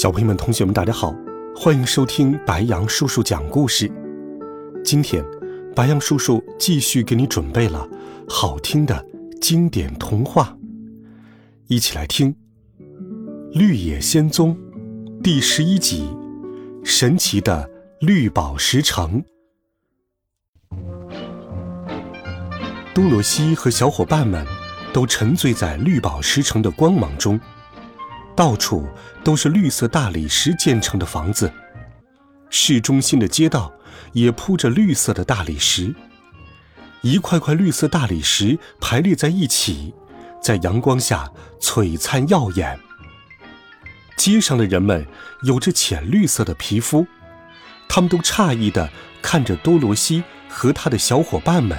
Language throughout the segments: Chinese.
小朋友们、同学们，大家好，欢迎收听白羊叔叔讲故事。今天，白羊叔叔继续给你准备了好听的经典童话，一起来听《绿野仙踪》第十一集《神奇的绿宝石城》。多罗西和小伙伴们都沉醉在绿宝石城的光芒中。到处都是绿色大理石建成的房子，市中心的街道也铺着绿色的大理石，一块块绿色大理石排列在一起，在阳光下璀璨耀眼。街上的人们有着浅绿色的皮肤，他们都诧异地看着多罗西和他的小伙伴们。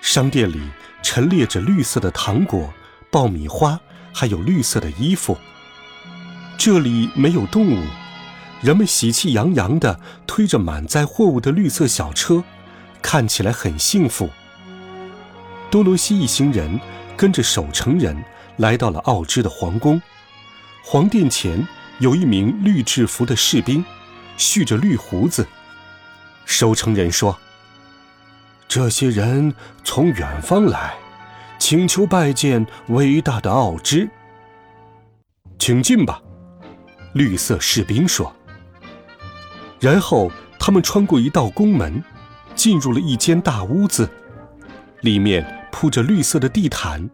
商店里陈列着绿色的糖果、爆米花。还有绿色的衣服。这里没有动物，人们喜气洋洋地推着满载货物的绿色小车，看起来很幸福。多罗西一行人跟着守城人来到了奥芝的皇宫，皇殿前有一名绿制服的士兵，蓄着绿胡子。守城人说：“这些人从远方来。”请求拜见伟大的奥芝，请进吧。”绿色士兵说。然后他们穿过一道宫门，进入了一间大屋子，里面铺着绿色的地毯，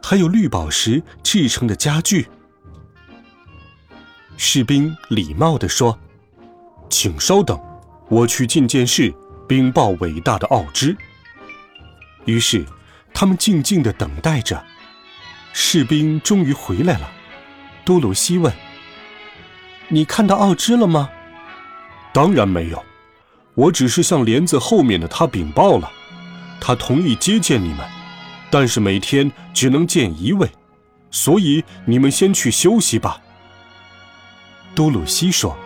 还有绿宝石制成的家具。士兵礼貌地说：“请稍等，我去觐见室禀报伟大的奥芝。”于是。他们静静地等待着，士兵终于回来了。多罗西问：“你看到奥芝了吗？”“当然没有，我只是向帘子后面的他禀报了，他同意接见你们，但是每天只能见一位，所以你们先去休息吧。”多鲁西说：“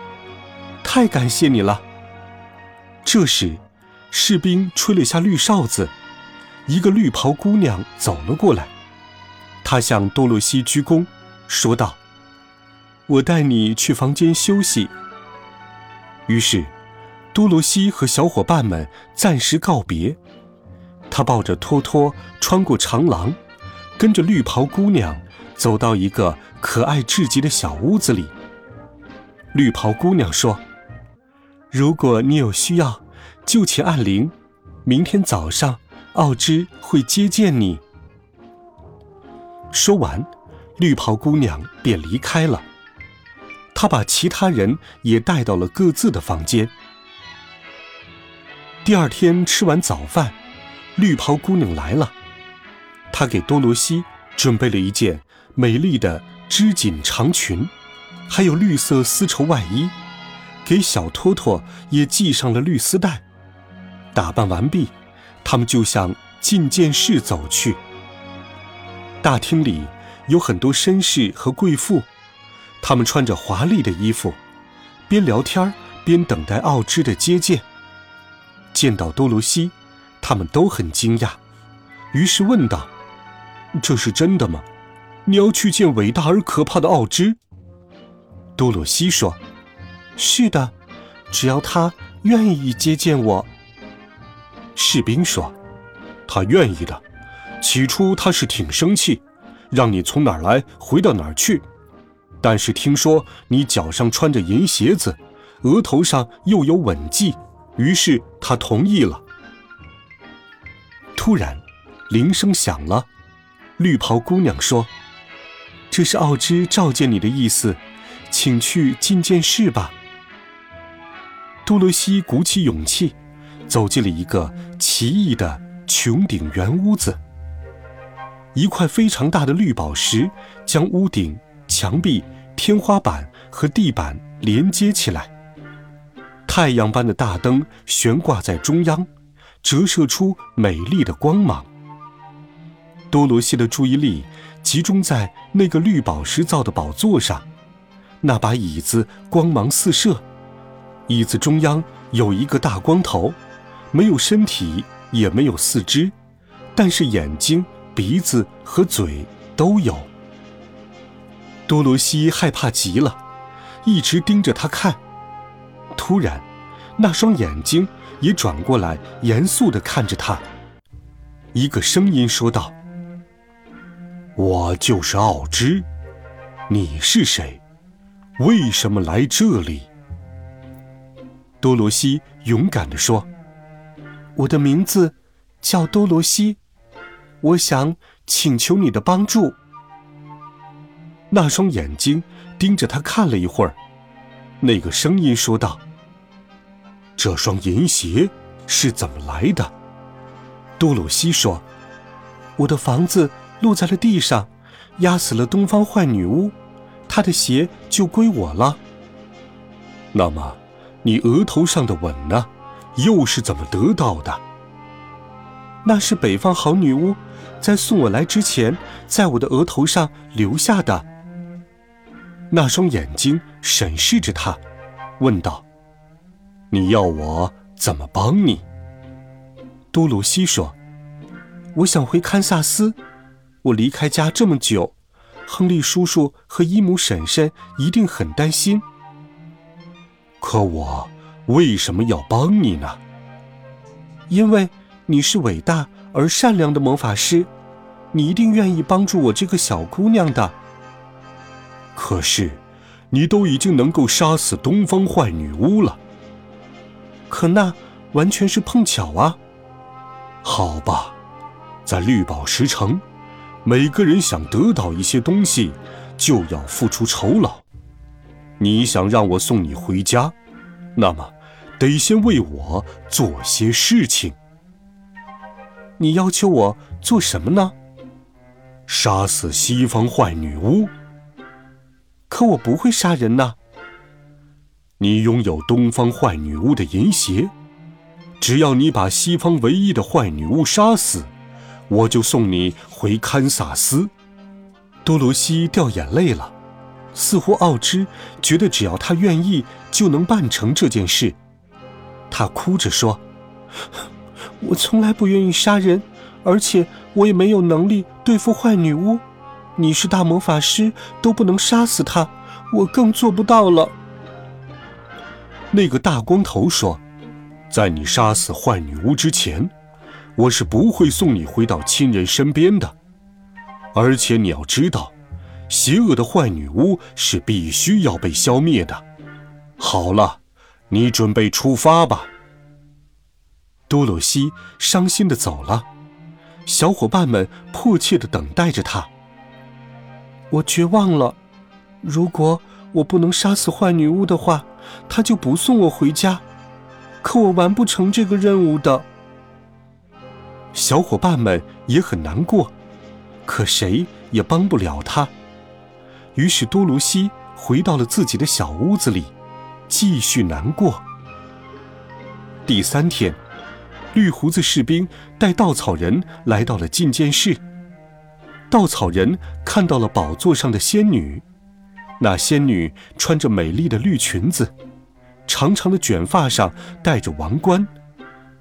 太感谢你了。”这时，士兵吹了下绿哨子。一个绿袍姑娘走了过来，她向多洛西鞠躬，说道：“我带你去房间休息。”于是，多罗西和小伙伴们暂时告别。他抱着托托穿过长廊，跟着绿袍姑娘走到一个可爱至极的小屋子里。绿袍姑娘说：“如果你有需要，就请按铃。明天早上。”奥芝会接见你。说完，绿袍姑娘便离开了。她把其他人也带到了各自的房间。第二天吃完早饭，绿袍姑娘来了。她给多罗西准备了一件美丽的织锦长裙，还有绿色丝绸外衣，给小托托也系上了绿丝带。打扮完毕。他们就向觐见室走去。大厅里有很多绅士和贵妇，他们穿着华丽的衣服，边聊天边等待奥芝的接见。见到多罗西，他们都很惊讶，于是问道：“这是真的吗？你要去见伟大而可怕的奥芝？”多罗西说：“是的，只要他愿意接见我。”士兵说：“他愿意的。起初他是挺生气，让你从哪儿来回到哪儿去。但是听说你脚上穿着银鞋子，额头上又有吻迹，于是他同意了。”突然，铃声响了。绿袍姑娘说：“这是奥芝召见你的意思，请去觐见室吧。”多罗西鼓起勇气。走进了一个奇异的穹顶圆屋子。一块非常大的绿宝石将屋顶、墙壁天花板和地板连接起来。太阳般的大灯悬挂在中央，折射出美丽的光芒。多罗西的注意力集中在那个绿宝石造的宝座上，那把椅子光芒四射，椅子中央有一个大光头，没有身体，也没有四肢，但是眼睛、鼻子和嘴都有。多罗西害怕极了，一直盯着他看。突然，那双眼睛也转过来，严肃地看着他。一个声音说道。我就是奥芝，你是谁？为什么来这里？多罗西勇敢地说：“我的名字叫多罗西，我想请求你的帮助。”那双眼睛盯着他看了一会儿，那个声音说道：“这双银鞋是怎么来的？”多罗西说：“我的房子。”落在了地上，压死了东方坏女巫，她的鞋就归我了。那么，你额头上的吻呢？又是怎么得到的？那是北方好女巫在送我来之前，在我的额头上留下的。那双眼睛审视着他，问道：“你要我怎么帮你？”多罗西说：“我想回堪萨斯。”我离开家这么久，亨利叔叔和伊姆婶婶一定很担心。可我为什么要帮你呢？因为你是伟大而善良的魔法师，你一定愿意帮助我这个小姑娘的。可是，你都已经能够杀死东方坏女巫了。可那完全是碰巧啊。好吧，在绿宝石城。每个人想得到一些东西，就要付出酬劳。你想让我送你回家，那么得先为我做些事情。你要求我做什么呢？杀死西方坏女巫。可我不会杀人呐。你拥有东方坏女巫的银鞋，只要你把西方唯一的坏女巫杀死。我就送你回堪萨斯。多罗西掉眼泪了，似乎奥芝觉得只要他愿意就能办成这件事。他哭着说：“我从来不愿意杀人，而且我也没有能力对付坏女巫。你是大魔法师，都不能杀死她，我更做不到了。”那个大光头说：“在你杀死坏女巫之前。”我是不会送你回到亲人身边的，而且你要知道，邪恶的坏女巫是必须要被消灭的。好了，你准备出发吧。多罗西伤心的走了，小伙伴们迫切的等待着他。我绝望了，如果我不能杀死坏女巫的话，她就不送我回家。可我完不成这个任务的。小伙伴们也很难过，可谁也帮不了他。于是多罗西回到了自己的小屋子里，继续难过。第三天，绿胡子士兵带稻草人来到了觐见室。稻草人看到了宝座上的仙女，那仙女穿着美丽的绿裙子，长长的卷发上戴着王冠。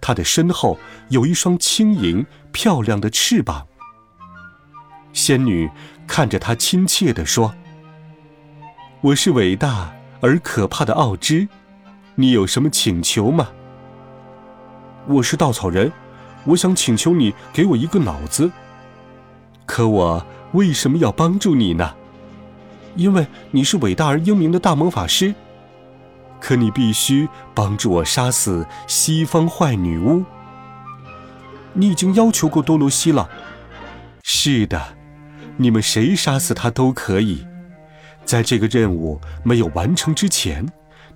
她的身后有一双轻盈漂亮的翅膀。仙女看着他，亲切地说：“我是伟大而可怕的奥芝，你有什么请求吗？”“我是稻草人，我想请求你给我一个脑子。”“可我为什么要帮助你呢？”“因为你是伟大而英明的大魔法师。”可你必须帮助我杀死西方坏女巫。你已经要求过多罗西了。是的，你们谁杀死她都可以。在这个任务没有完成之前，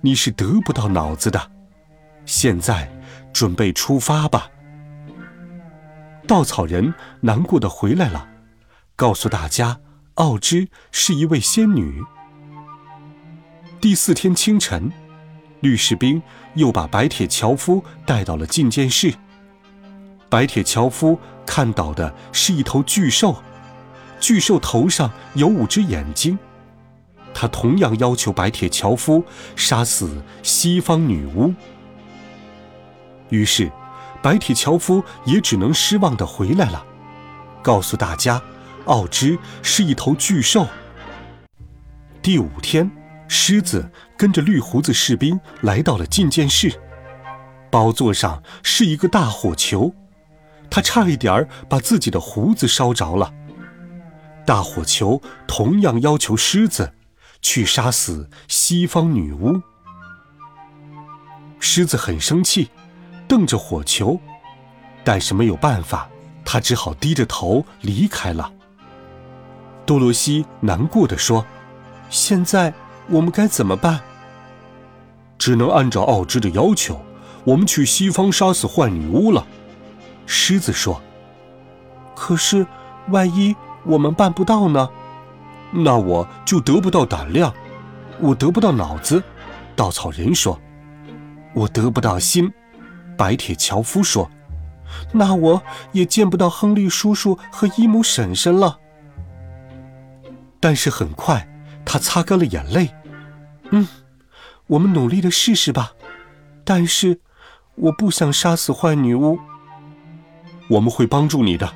你是得不到脑子的。现在，准备出发吧。稻草人难过的回来了，告诉大家，奥芝是一位仙女。第四天清晨，绿士兵又把白铁樵夫带到了觐见室。白铁樵夫看到的是一头巨兽，巨兽头上有五只眼睛。他同样要求白铁樵夫杀死西方女巫。于是，白铁樵夫也只能失望的回来了，告诉大家，奥芝是一头巨兽。第五天，狮子跟着绿胡子士兵来到了觐见室，宝座上是一个大火球，他差一点儿把自己的胡子烧着了。大火球同样要求狮子。去杀死西方女巫。狮子很生气，瞪着火球，但是没有办法，他只好低着头离开了。多罗西难过的说：“现在我们该怎么办？”只能按照奥芝的要求，我们去西方杀死坏女巫了。狮子说：“可是，万一我们办不到呢？”那我就得不到胆量，我得不到脑子。稻草人说：“我得不到心。”白铁樵夫说：“那我也见不到亨利叔叔和伊姆婶婶了。”但是很快，他擦干了眼泪。嗯，我们努力的试试吧。但是，我不想杀死坏女巫。我们会帮助你的，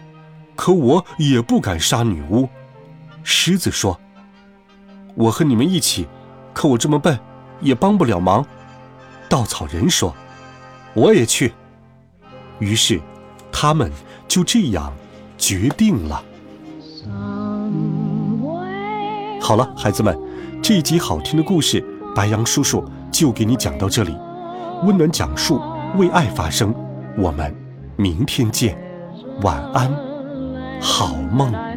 可我也不敢杀女巫。狮子说：“我和你们一起，可我这么笨，也帮不了忙。”稻草人说：“我也去。”于是，他们就这样决定了。好了，孩子们，这一集好听的故事，白羊叔叔就给你讲到这里。温暖讲述，为爱发声。我们明天见，晚安，好梦。